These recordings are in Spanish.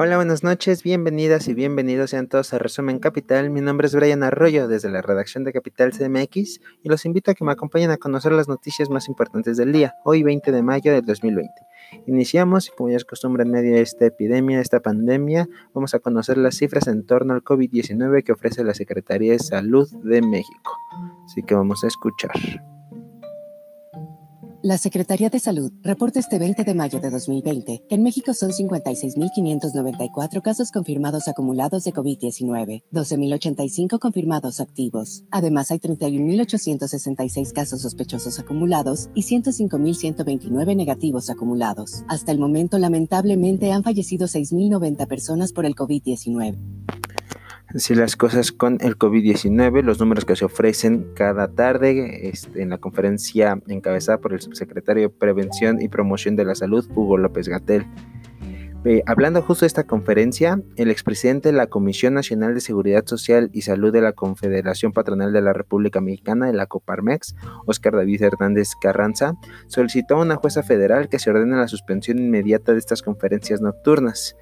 Hola, buenas noches, bienvenidas y bienvenidos sean todos a Resumen Capital. Mi nombre es Brian Arroyo desde la redacción de Capital CMX y los invito a que me acompañen a conocer las noticias más importantes del día, hoy 20 de mayo del 2020. Iniciamos y como ya es costumbre en medio de esta epidemia, esta pandemia, vamos a conocer las cifras en torno al COVID-19 que ofrece la Secretaría de Salud de México. Así que vamos a escuchar. La Secretaría de Salud reporta este 20 de mayo de 2020 que en México son 56.594 casos confirmados acumulados de COVID-19, 12.085 confirmados activos. Además, hay 31.866 casos sospechosos acumulados y 105.129 negativos acumulados. Hasta el momento, lamentablemente, han fallecido 6.090 personas por el COVID-19 si las cosas con el COVID-19, los números que se ofrecen cada tarde este, en la conferencia encabezada por el subsecretario de Prevención y Promoción de la Salud, Hugo López Gatel. Eh, hablando justo de esta conferencia, el expresidente de la Comisión Nacional de Seguridad Social y Salud de la Confederación Patronal de la República Mexicana, de la Coparmex, Oscar David Hernández Carranza, solicitó a una jueza federal que se ordene la suspensión inmediata de estas conferencias nocturnas.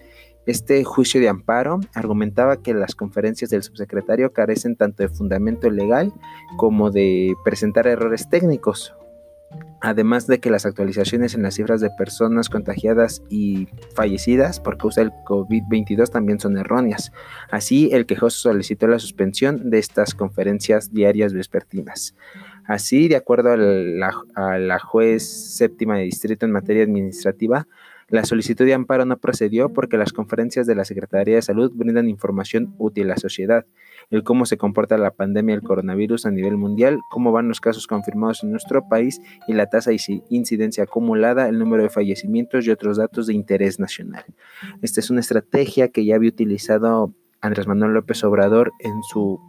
Este juicio de amparo argumentaba que las conferencias del subsecretario carecen tanto de fundamento legal como de presentar errores técnicos, además de que las actualizaciones en las cifras de personas contagiadas y fallecidas por causa del COVID-22 también son erróneas. Así, el quejoso solicitó la suspensión de estas conferencias diarias vespertinas. Así, de acuerdo a la, a la juez séptima de distrito en materia administrativa, la solicitud de amparo no procedió porque las conferencias de la Secretaría de Salud brindan información útil a la sociedad, el cómo se comporta la pandemia del coronavirus a nivel mundial, cómo van los casos confirmados en nuestro país y la tasa de incidencia acumulada, el número de fallecimientos y otros datos de interés nacional. Esta es una estrategia que ya había utilizado Andrés Manuel López Obrador en su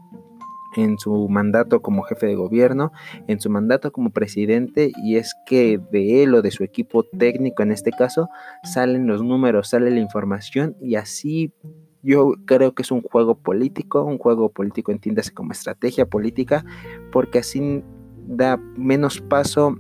en su mandato como jefe de gobierno, en su mandato como presidente, y es que de él o de su equipo técnico en este caso salen los números, sale la información y así yo creo que es un juego político, un juego político entiéndase como estrategia política, porque así da menos paso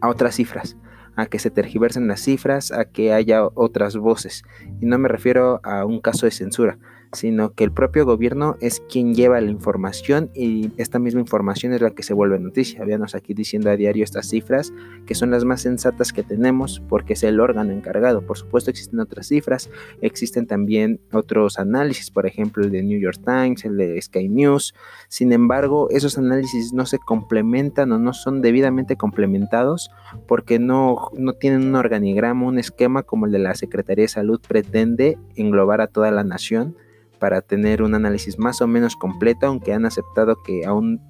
a otras cifras a que se tergiversen las cifras, a que haya otras voces. Y no me refiero a un caso de censura, sino que el propio gobierno es quien lleva la información y esta misma información es la que se vuelve noticia. Veanos aquí diciendo a diario estas cifras que son las más sensatas que tenemos porque es el órgano encargado. Por supuesto existen otras cifras, existen también otros análisis, por ejemplo el de New York Times, el de Sky News. Sin embargo, esos análisis no se complementan o no son debidamente complementados porque no, no tienen un organigrama, un esquema como el de la Secretaría de Salud pretende englobar a toda la nación para tener un análisis más o menos completo, aunque han aceptado que aún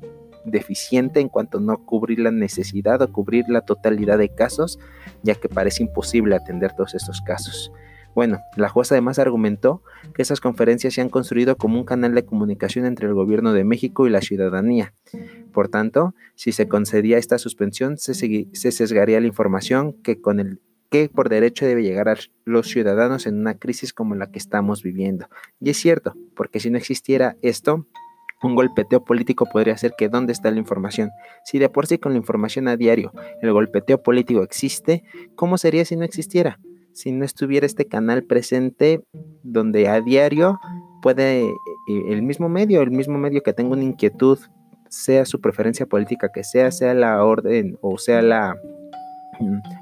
deficiente en cuanto no cubrir la necesidad o cubrir la totalidad de casos, ya que parece imposible atender todos estos casos. Bueno, la jueza además argumentó que esas conferencias se han construido como un canal de comunicación entre el gobierno de México y la ciudadanía. Por tanto, si se concedía esta suspensión, se, se sesgaría la información que con el que por derecho debe llegar a los ciudadanos en una crisis como la que estamos viviendo. Y es cierto, porque si no existiera esto, un golpeteo político podría ser que dónde está la información. Si de por sí con la información a diario el golpeteo político existe, ¿cómo sería si no existiera? Si no estuviera este canal presente donde a diario puede eh, el mismo medio, el mismo medio que tenga una inquietud, sea su preferencia política que sea, sea la orden o sea la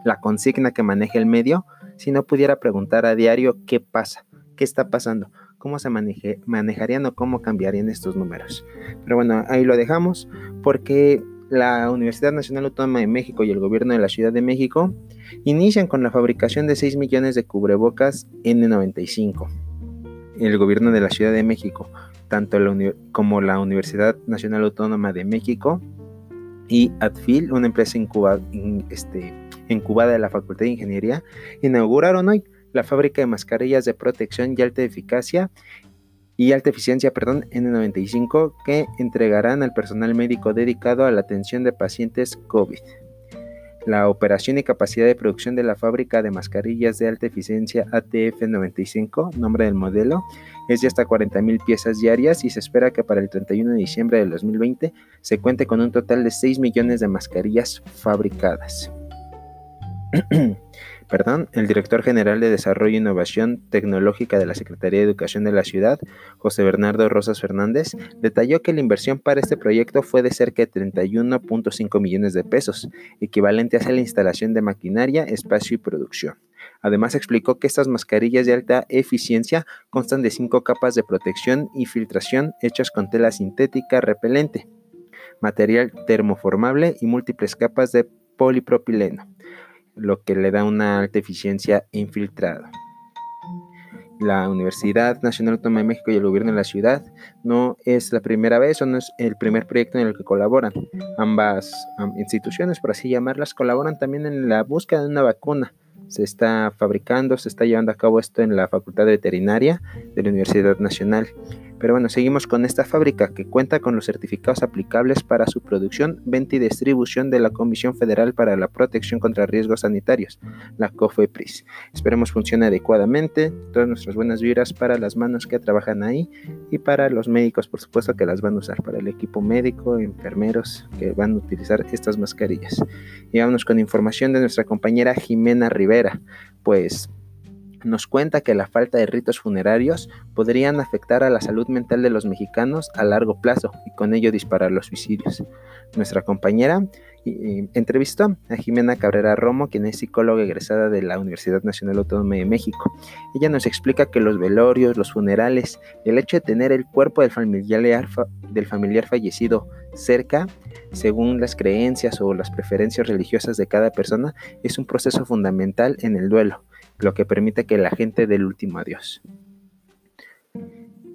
la consigna que maneja el medio, si no pudiera preguntar a diario qué pasa, qué está pasando, cómo se manejarían o cómo cambiarían estos números. Pero bueno, ahí lo dejamos porque la Universidad Nacional Autónoma de México y el gobierno de la Ciudad de México inician con la fabricación de 6 millones de cubrebocas N95. El gobierno de la Ciudad de México, tanto como la Universidad Nacional Autónoma de México y Adfil, una empresa incubada, este, incubada de la Facultad de Ingeniería, inauguraron hoy la fábrica de mascarillas de protección y alta eficacia y alta eficiencia, perdón, N95 que entregarán al personal médico dedicado a la atención de pacientes COVID. La operación y capacidad de producción de la fábrica de mascarillas de alta eficiencia ATF95, nombre del modelo, es de hasta 40.000 piezas diarias y se espera que para el 31 de diciembre del 2020 se cuente con un total de 6 millones de mascarillas fabricadas. Perdón, el director general de Desarrollo e Innovación Tecnológica de la Secretaría de Educación de la ciudad, José Bernardo Rosas Fernández, detalló que la inversión para este proyecto fue de cerca de 31.5 millones de pesos, equivalente a la instalación de maquinaria, espacio y producción. Además explicó que estas mascarillas de alta eficiencia constan de cinco capas de protección y filtración hechas con tela sintética repelente, material termoformable y múltiples capas de polipropileno lo que le da una alta eficiencia infiltrada. La Universidad Nacional Autónoma de México y el gobierno de la ciudad no es la primera vez o no es el primer proyecto en el que colaboran. Ambas instituciones, por así llamarlas, colaboran también en la búsqueda de una vacuna. Se está fabricando, se está llevando a cabo esto en la Facultad de Veterinaria de la Universidad Nacional. Pero bueno, seguimos con esta fábrica que cuenta con los certificados aplicables para su producción, venta y distribución de la Comisión Federal para la Protección contra Riesgos Sanitarios, la COFEPRIS. Esperemos funcione adecuadamente. Todas nuestras buenas vibras para las manos que trabajan ahí y para los médicos, por supuesto, que las van a usar, para el equipo médico, enfermeros que van a utilizar estas mascarillas. Y vámonos con información de nuestra compañera Jimena Rivera. Pues nos cuenta que la falta de ritos funerarios podrían afectar a la salud mental de los mexicanos a largo plazo y con ello disparar los suicidios. Nuestra compañera entrevistó a Jimena Cabrera Romo, quien es psicóloga egresada de la Universidad Nacional Autónoma de México. Ella nos explica que los velorios, los funerales, el hecho de tener el cuerpo del familiar, del familiar fallecido cerca, según las creencias o las preferencias religiosas de cada persona, es un proceso fundamental en el duelo lo que permite que la gente dé el último adiós.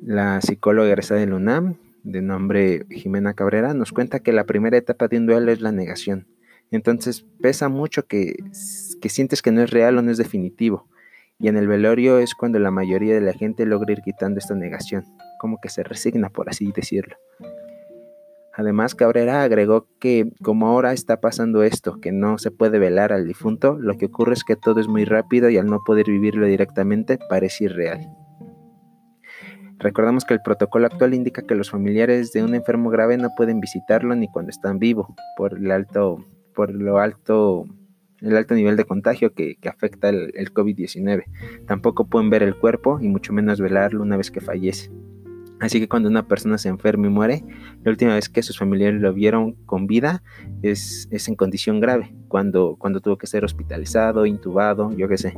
La psicóloga egresada de UNAM, de nombre Jimena Cabrera, nos cuenta que la primera etapa de un duelo es la negación. Entonces pesa mucho que, que sientes que no es real o no es definitivo. Y en el velorio es cuando la mayoría de la gente logra ir quitando esta negación, como que se resigna, por así decirlo. Además, Cabrera agregó que como ahora está pasando esto, que no se puede velar al difunto, lo que ocurre es que todo es muy rápido y al no poder vivirlo directamente parece irreal. Recordamos que el protocolo actual indica que los familiares de un enfermo grave no pueden visitarlo ni cuando están vivos por el alto, por lo alto, el alto nivel de contagio que, afecta el, el COVID-19. Tampoco pueden ver el cuerpo y mucho menos velarlo una vez que fallece. Así que cuando una persona se enferma y muere, la última vez que sus familiares lo vieron con vida es, en condición grave, cuando, cuando tuvo que ser hospitalizado, intubado, yo qué sé.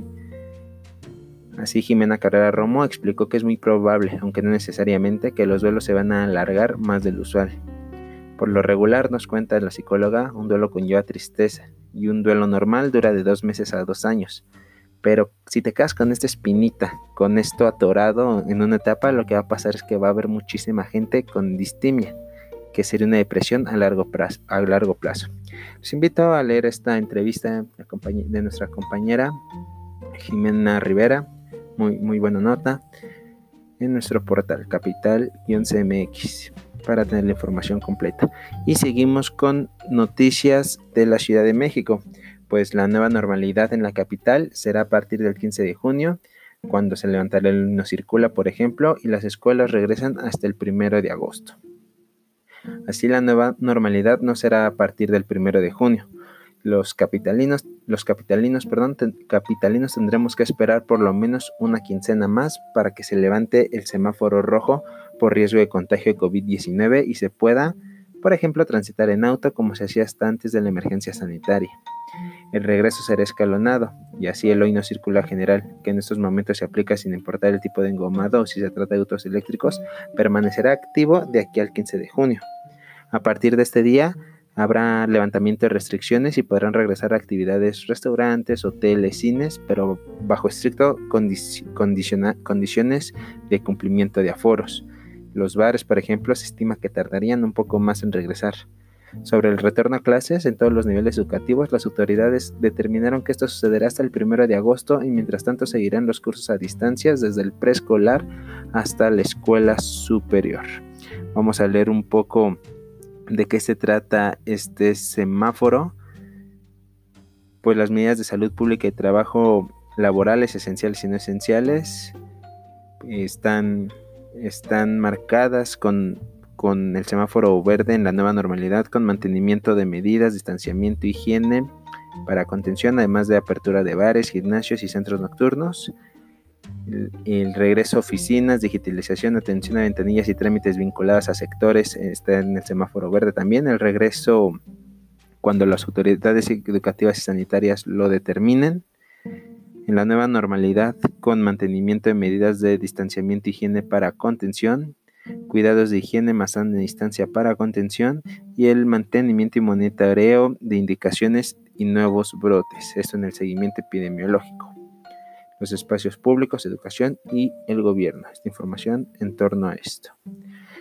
Así Jimena Carrera Romo explicó que es muy probable, aunque no necesariamente, que los duelos se van a alargar más del usual. Por lo regular, nos cuenta la psicóloga, un duelo conlleva tristeza y un duelo normal dura de dos meses a dos años. Pero si te quedas con esta espinita, con esto atorado en una etapa, lo que va a pasar es que va a haber muchísima gente con distimia, que sería una depresión a largo plazo. A largo plazo. Los invito a leer esta entrevista de nuestra compañera Jimena Rivera, muy, muy buena nota, en nuestro portal capital-cmx para tener la información completa. Y seguimos con noticias de la Ciudad de México pues la nueva normalidad en la capital será a partir del 15 de junio, cuando se levantará el no circula, por ejemplo, y las escuelas regresan hasta el 1 de agosto. Así la nueva normalidad no será a partir del 1 de junio. Los capitalinos, los capitalinos, perdón, capitalinos tendremos que esperar por lo menos una quincena más para que se levante el semáforo rojo por riesgo de contagio de COVID-19 y se pueda, por ejemplo, transitar en auto como se hacía hasta antes de la emergencia sanitaria. El regreso será escalonado, y así el hoy no circular general, que en estos momentos se aplica sin importar el tipo de engomado o si se trata de autos eléctricos, permanecerá activo de aquí al 15 de junio. A partir de este día, habrá levantamiento de restricciones y podrán regresar a actividades restaurantes, hoteles, cines, pero bajo estricto condiciones de cumplimiento de aforos. Los bares, por ejemplo, se estima que tardarían un poco más en regresar. Sobre el retorno a clases en todos los niveles educativos, las autoridades determinaron que esto sucederá hasta el 1 de agosto y mientras tanto seguirán los cursos a distancia desde el preescolar hasta la escuela superior. Vamos a leer un poco de qué se trata este semáforo. Pues las medidas de salud pública y trabajo laborales, esenciales y no esenciales, están, están marcadas con el semáforo verde en la nueva normalidad con mantenimiento de medidas, distanciamiento, higiene, para contención, además de apertura de bares, gimnasios y centros nocturnos. El, regreso a oficinas, digitalización, atención a ventanillas y trámites vinculados a sectores está en el semáforo verde también. El regreso cuando las autoridades educativas y sanitarias lo determinen. En la nueva normalidad, con mantenimiento de medidas de distanciamiento higiene para contención, cuidados de higiene más sana distancia para contención y el mantenimiento y monitoreo de indicaciones y nuevos brotes. Esto en el seguimiento epidemiológico. Los espacios públicos, educación y el gobierno. Esta información en torno a esto.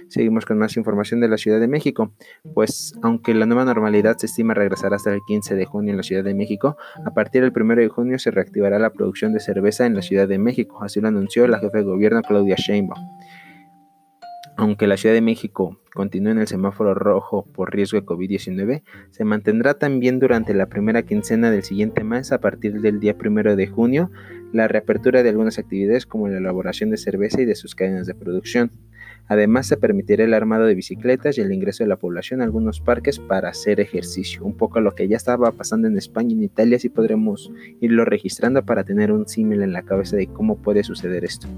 Seguimos con más información de la Ciudad de México. Pues aunque la nueva normalidad se estima regresar hasta el 15 de junio en la Ciudad de México, a partir del 1 de junio se reactivará la producción de cerveza en la Ciudad de México. Así lo anunció la jefe de gobierno Claudia Sheinbaum. Aunque la Ciudad de México continúe en el semáforo rojo por riesgo de COVID-19, se mantendrá también durante la primera quincena del siguiente mes, a partir del día primero de junio, la reapertura de algunas actividades como la elaboración de cerveza y de sus cadenas de producción. Además, se permitirá el armado de bicicletas y el ingreso de la población a algunos parques para hacer ejercicio. Un poco lo que ya estaba pasando en España y en Italia, si podremos irlo registrando para tener un símil en la cabeza de cómo puede suceder esto.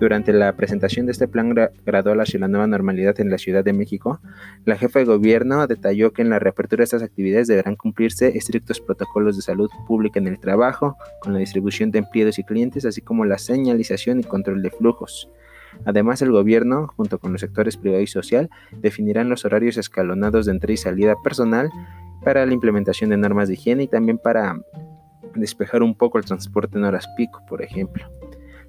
Durante la presentación de este plan gradual hacia la nueva normalidad en la Ciudad de México, la jefa de gobierno detalló que en la reapertura de estas actividades deberán cumplirse estrictos protocolos de salud pública en el trabajo, con la distribución de empleados y clientes, así como la señalización y control de flujos. Además, el gobierno, junto con los sectores privado y social, definirán los horarios escalonados de entrada y salida personal para la implementación de normas de higiene y también para despejar un poco el transporte en horas pico, por ejemplo.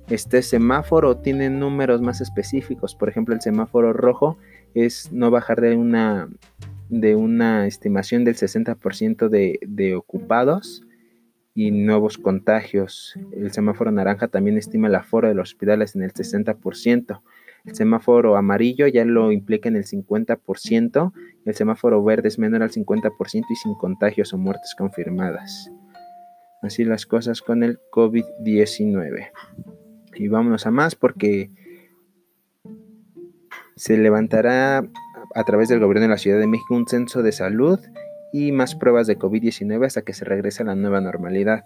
Este semáforo tiene números más específicos. Por ejemplo, el semáforo rojo es no bajar de una, de una estimación del 60% de, de ocupados y nuevos contagios. El semáforo naranja también estima el aforo de los hospitales en el 60%. El semáforo amarillo ya lo implica en el 50%. El semáforo verde es menor al 50% y sin contagios o muertes confirmadas. Así las cosas con el COVID-19 y vámonos a más porque se levantará a través del gobierno de la Ciudad de México un censo de salud y más pruebas de COVID-19 hasta que se regrese a la nueva normalidad.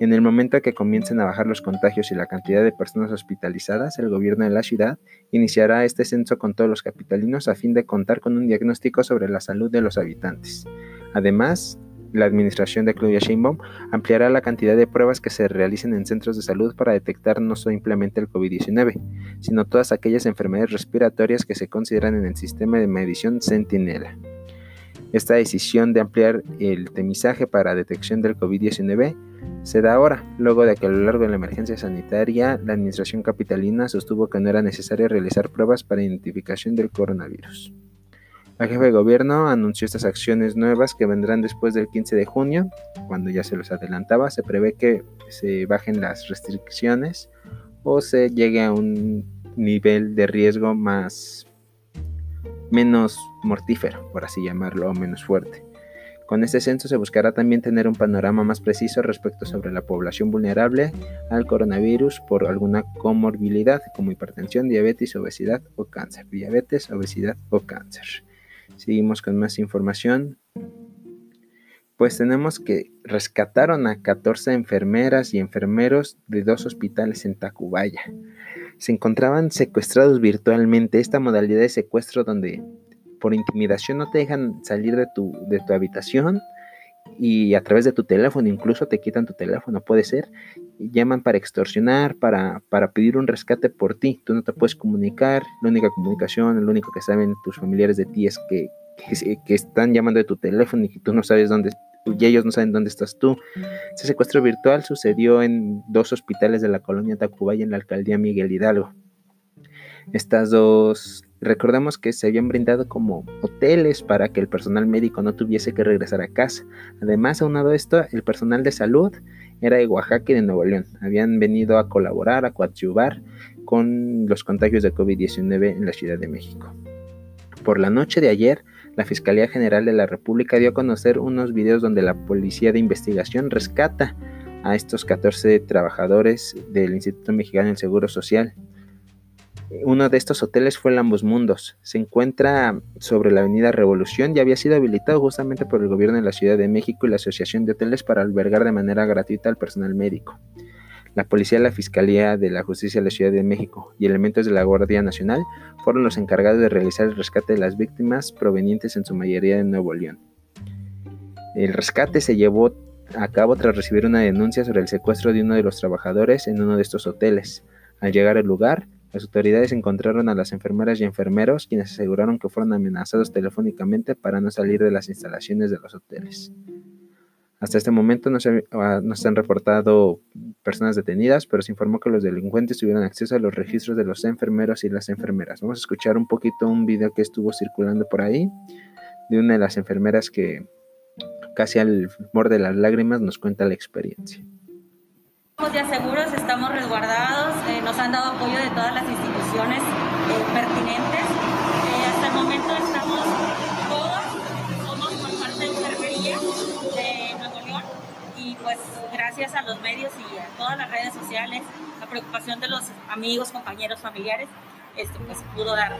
En el momento que comiencen a bajar los contagios y la cantidad de personas hospitalizadas, el gobierno de la ciudad iniciará este censo con todos los capitalinos a fin de contar con un diagnóstico sobre la salud de los habitantes. Además, la administración de Claudia Sheinbaum ampliará la cantidad de pruebas que se realicen en centros de salud para detectar no simplemente el COVID-19, sino todas aquellas enfermedades respiratorias que se consideran en el sistema de medición Sentinela. Esta decisión de ampliar el temizaje para detección del COVID-19 se da ahora, luego de que a lo largo de la emergencia sanitaria la administración capitalina sostuvo que no era necesario realizar pruebas para identificación del coronavirus. La jefe de gobierno anunció estas acciones nuevas que vendrán después del 15 de junio, cuando ya se los adelantaba. Se prevé que se bajen las restricciones o se llegue a un nivel de riesgo más menos mortífero, por así llamarlo, o menos fuerte. Con este censo se buscará también tener un panorama más preciso respecto sobre la población vulnerable al coronavirus por alguna comorbilidad como hipertensión, diabetes, obesidad o cáncer. Diabetes, obesidad o cáncer. Seguimos con más información. Pues tenemos que rescataron a 14 enfermeras y enfermeros de dos hospitales en Tacubaya. Se encontraban secuestrados virtualmente. Esta modalidad de secuestro donde por intimidación no te dejan salir de tu, de tu habitación y a través de tu teléfono, incluso te quitan tu teléfono, puede ser, llaman para extorsionar, para, para pedir un rescate por ti, tú no te puedes comunicar, la única comunicación, lo único que saben tus familiares de ti es que, que, están llamando de tu teléfono y que tú no sabes dónde, y ellos no saben dónde estás tú. Ese secuestro virtual sucedió en dos hospitales de la colonia Tacubaya en la alcaldía Miguel Hidalgo. Estas dos Recordemos que se habían brindado como hoteles para que el personal médico no tuviese que regresar a casa. Además, aunado a esto, el personal de salud era de Oaxaca y de Nuevo León. Habían venido a colaborar, a coadyuvar con los contagios de COVID-19 en la Ciudad de México. Por la noche de ayer, la Fiscalía General de la República dio a conocer unos videos donde la Policía de Investigación rescata a estos 14 trabajadores del Instituto Mexicano del Seguro Social Uno de estos hoteles fue el Ambos Mundos. Se encuentra sobre la Avenida Revolución y había sido habilitado justamente por el gobierno de la Ciudad de México y la Asociación de Hoteles para albergar de manera gratuita al personal médico. La policía, la Fiscalía de la Justicia de la Ciudad de México y elementos de la Guardia Nacional fueron los encargados de realizar el rescate de las víctimas provenientes en su mayoría de Nuevo León. El rescate se llevó a cabo tras recibir una denuncia sobre el secuestro de uno de los trabajadores en uno de estos hoteles. Al llegar al lugar, las autoridades encontraron a las enfermeras y enfermeros quienes aseguraron que fueron amenazados telefónicamente para no salir de las instalaciones de los hoteles. Hasta este momento no se, ah, no han reportado personas detenidas, pero se informó que los delincuentes tuvieron acceso a los registros de los enfermeros y las enfermeras. Vamos a escuchar un poquito un video que estuvo circulando por ahí de una de las enfermeras que casi al borde de las lágrimas nos cuenta la experiencia. Estamos ya seguros, estamos resguardados, eh, nos han dado apoyo de todas las instituciones eh, pertinentes. Eh, hasta el momento estamos todos, somos por parte de enfermería de Nuevo León y pues gracias a los medios y a todas las redes sociales, la preocupación de los amigos, compañeros, familiares, esto pues pudo dar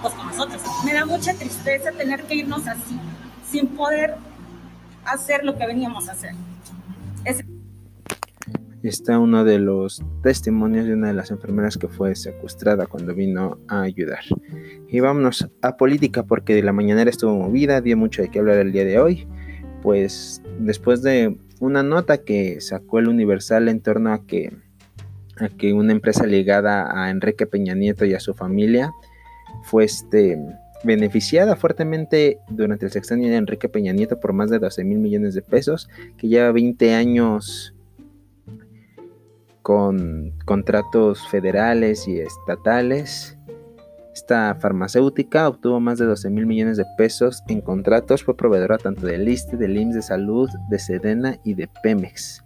pues con nosotros. Me da mucha tristeza tener que irnos así, sin poder hacer lo que veníamos a hacer. Está uno de los testimonios de una de las enfermeras que fue secuestrada cuando vino a ayudar. Y vámonos a política porque la mañanera estuvo movida, dio mucho de qué hablar el día de hoy. Pues después de una nota que sacó el Universal en torno a que, a que una empresa ligada a Enrique Peña Nieto y a su familia fue este beneficiada fuertemente durante el sexenio de Enrique Peña Nieto por más de 12 mil millones de pesos, que lleva 20 años con contratos federales y estatales. Esta farmacéutica obtuvo más de 12 mil millones de pesos en contratos, fue proveedora tanto del ISTE, del IMSS de Salud, de Sedena y de Pemex.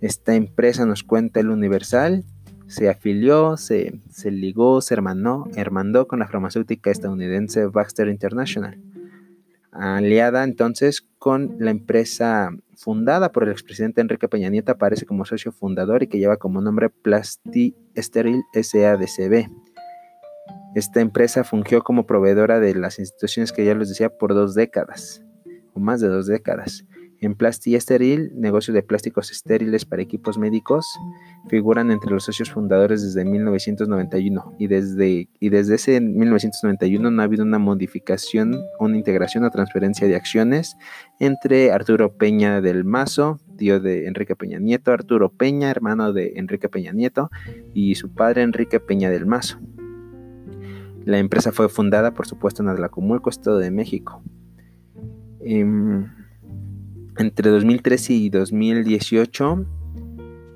Esta empresa nos cuenta el Universal se afilió, se, ligó, se hermanó, hermandó con la farmacéutica estadounidense Baxter International, aliada entonces con la empresa fundada por el expresidente Enrique Peña Nieto, aparece como socio fundador y que lleva como nombre Plasti Steril SADCB. Esta empresa fungió como proveedora de las instituciones que ya les decía por dos décadas, o más de dos décadas. En Plasti Esteril, negocio de plásticos estériles para equipos médicos, figuran entre los socios fundadores desde 1991 y desde, y desde ese 1991 no ha habido una modificación, una integración o transferencia de acciones entre Arturo Peña del Mazo, tío de Enrique Peña Nieto, Arturo Peña, hermano de Enrique Peña Nieto, y su padre Enrique Peña del Mazo. La empresa fue fundada, por supuesto, en Atlacomulco, Estado de México. Em, entre 2013 y 2018,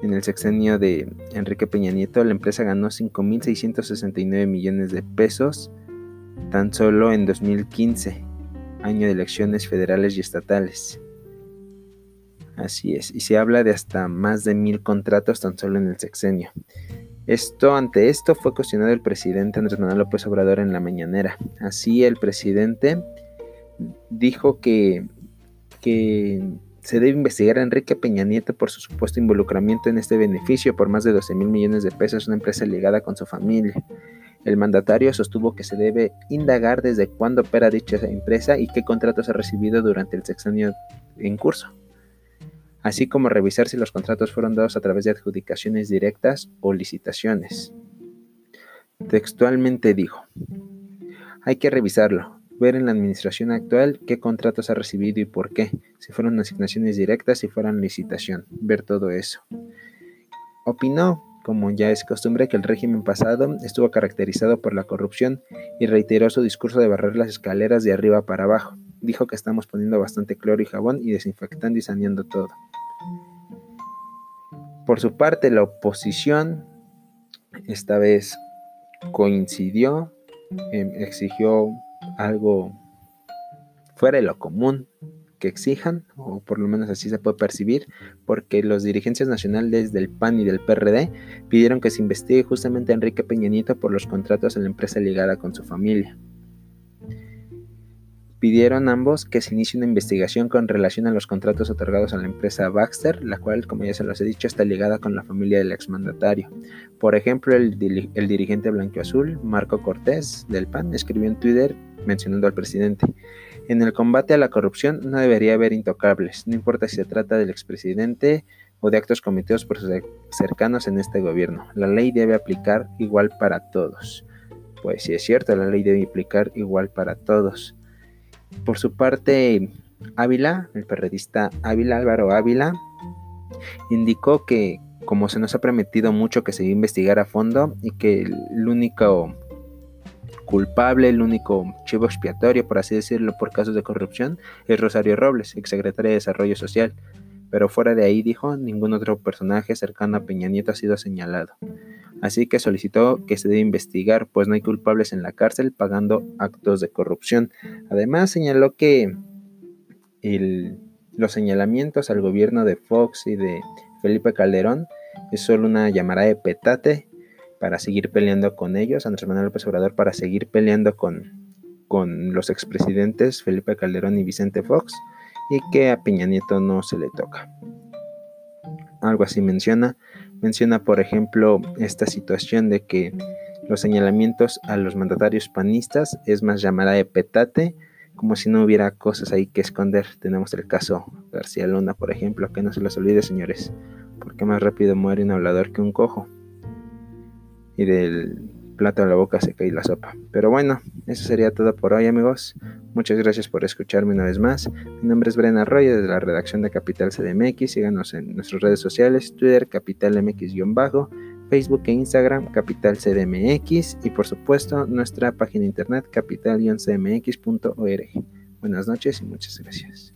en el sexenio de Enrique Peña Nieto, la empresa ganó 5.669 millones de pesos tan solo en 2015, año de elecciones federales y estatales. Así es, y se habla de hasta más de mil contratos tan solo en el sexenio. Esto, ante esto, fue cuestionado el presidente Andrés Manuel López Obrador en la mañanera. Así, el presidente dijo que que se debe investigar a Enrique Peña Nieto por su supuesto involucramiento en este beneficio por más de 12 mil millones de pesos, una empresa ligada con su familia. El mandatario sostuvo que se debe indagar desde cuándo opera dicha empresa y qué contratos ha recibido durante el sexenio en curso, así como revisar si los contratos fueron dados a través de adjudicaciones directas o licitaciones. Textualmente dijo, hay que revisarlo, ver en la administración actual qué contratos ha recibido y por qué, si fueron asignaciones directas, si fueron licitación, ver todo eso. Opinó, como ya es costumbre, que el régimen pasado estuvo caracterizado por la corrupción y reiteró su discurso de barrer las escaleras de arriba para abajo. Dijo que estamos poniendo bastante cloro y jabón y desinfectando y saneando todo. Por su parte, la oposición esta vez coincidió, em, exigió algo fuera de lo común que exijan, o por lo menos así se puede percibir, porque los dirigentes nacionales del PAN y del PRD pidieron que se investigue justamente a Enrique Peña Nieto por los contratos en la empresa ligada con su familia. Pidieron ambos que se inicie una investigación con relación a los contratos otorgados a la empresa Baxter, la cual, como ya se los he dicho, está ligada con la familia del exmandatario. Por ejemplo, el, el dirigente blanqueazul, Marco Cortés, del PAN, escribió en Twitter mencionando al presidente. En el combate a la corrupción no debería haber intocables, no importa si se trata del expresidente o de actos cometidos por sus cercanos en este gobierno. La ley debe aplicar igual para todos. Pues sí es cierto, la ley debe aplicar igual para todos. Por su parte, Ávila, el periodista Ávila, Álvaro Ávila, indicó que como se nos ha prometido mucho que se iba a investigar a fondo y que el único culpable, el único chivo expiatorio, por así decirlo, por casos de corrupción, es Rosario Robles, exsecretaria de Desarrollo Social. Pero fuera de ahí, dijo, ningún otro personaje cercano a Peña Nieto ha sido señalado. Así que solicitó que se debe investigar, pues no hay culpables en la cárcel pagando actos de corrupción. Además, señaló que los señalamientos al gobierno de Fox y de Felipe Calderón es solo una llamada de petate para seguir peleando con ellos, Andrés Manuel López Obrador para seguir peleando con, con los expresidentes Felipe Calderón y Vicente Fox y que a Peña Nieto no se le toca. Algo así menciona. Menciona, por ejemplo, esta situación de que los señalamientos a los mandatarios panistas es más llamada de petate, como si no hubiera cosas ahí que esconder. Tenemos el caso García Luna, por ejemplo, que no se los olvide, señores, porque más rápido muere un hablador que un cojo. Y del plato a la boca se cae la sopa. Pero bueno, eso sería todo por hoy, amigos. Muchas gracias por escucharme una vez más. Mi nombre es Brena Arroyo desde la redacción de Capital CDMX. Síganos en nuestras redes sociales, Twitter, Capital MX-bajo, Facebook e Instagram, Capital CDMX y por supuesto nuestra página internet capital-cmx.org. Buenas noches y muchas gracias.